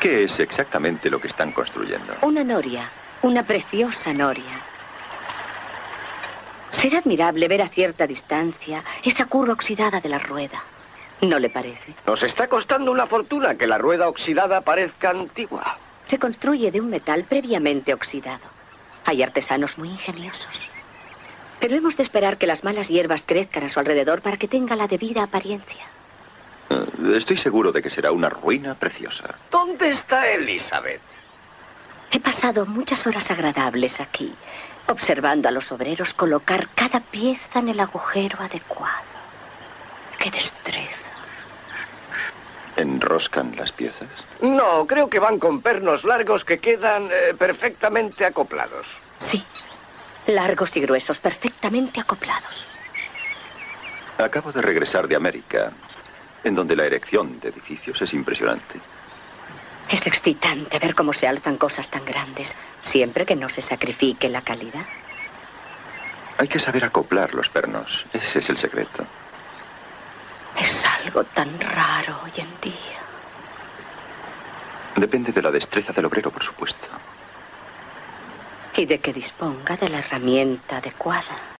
¿Qué es exactamente lo que están construyendo? Una noria, una preciosa noria. Será admirable ver a cierta distancia esa curva oxidada de la rueda. ¿No le parece? Nos está costando una fortuna que la rueda oxidada parezca antigua. Se construye de un metal previamente oxidado. Hay artesanos muy ingeniosos. Pero hemos de esperar que las malas hierbas crezcan a su alrededor para que tenga la debida apariencia. Eh, Estoy seguro de que será una ruina preciosa. ¿Dónde está Elizabeth? He pasado muchas horas agradables aquí, observando a los obreros colocar cada pieza en el agujero adecuado. ¡Qué destreza! ¿Enroscan las piezas? No, creo que van con pernos largos que quedan eh, perfectamente acoplados. Sí, largos y gruesos, perfectamente acoplados. Acabo de regresar de América, en donde la erección de edificios es impresionante. Es excitante ver cómo se alzan cosas tan grandes, siempre que no se sacrifique la calidad. Hay que saber acoplar los pernos. Ese es el secreto. Es algo tan raro hoy en día. Depende de la destreza del obrero, por supuesto. Y de que disponga de la herramienta adecuada.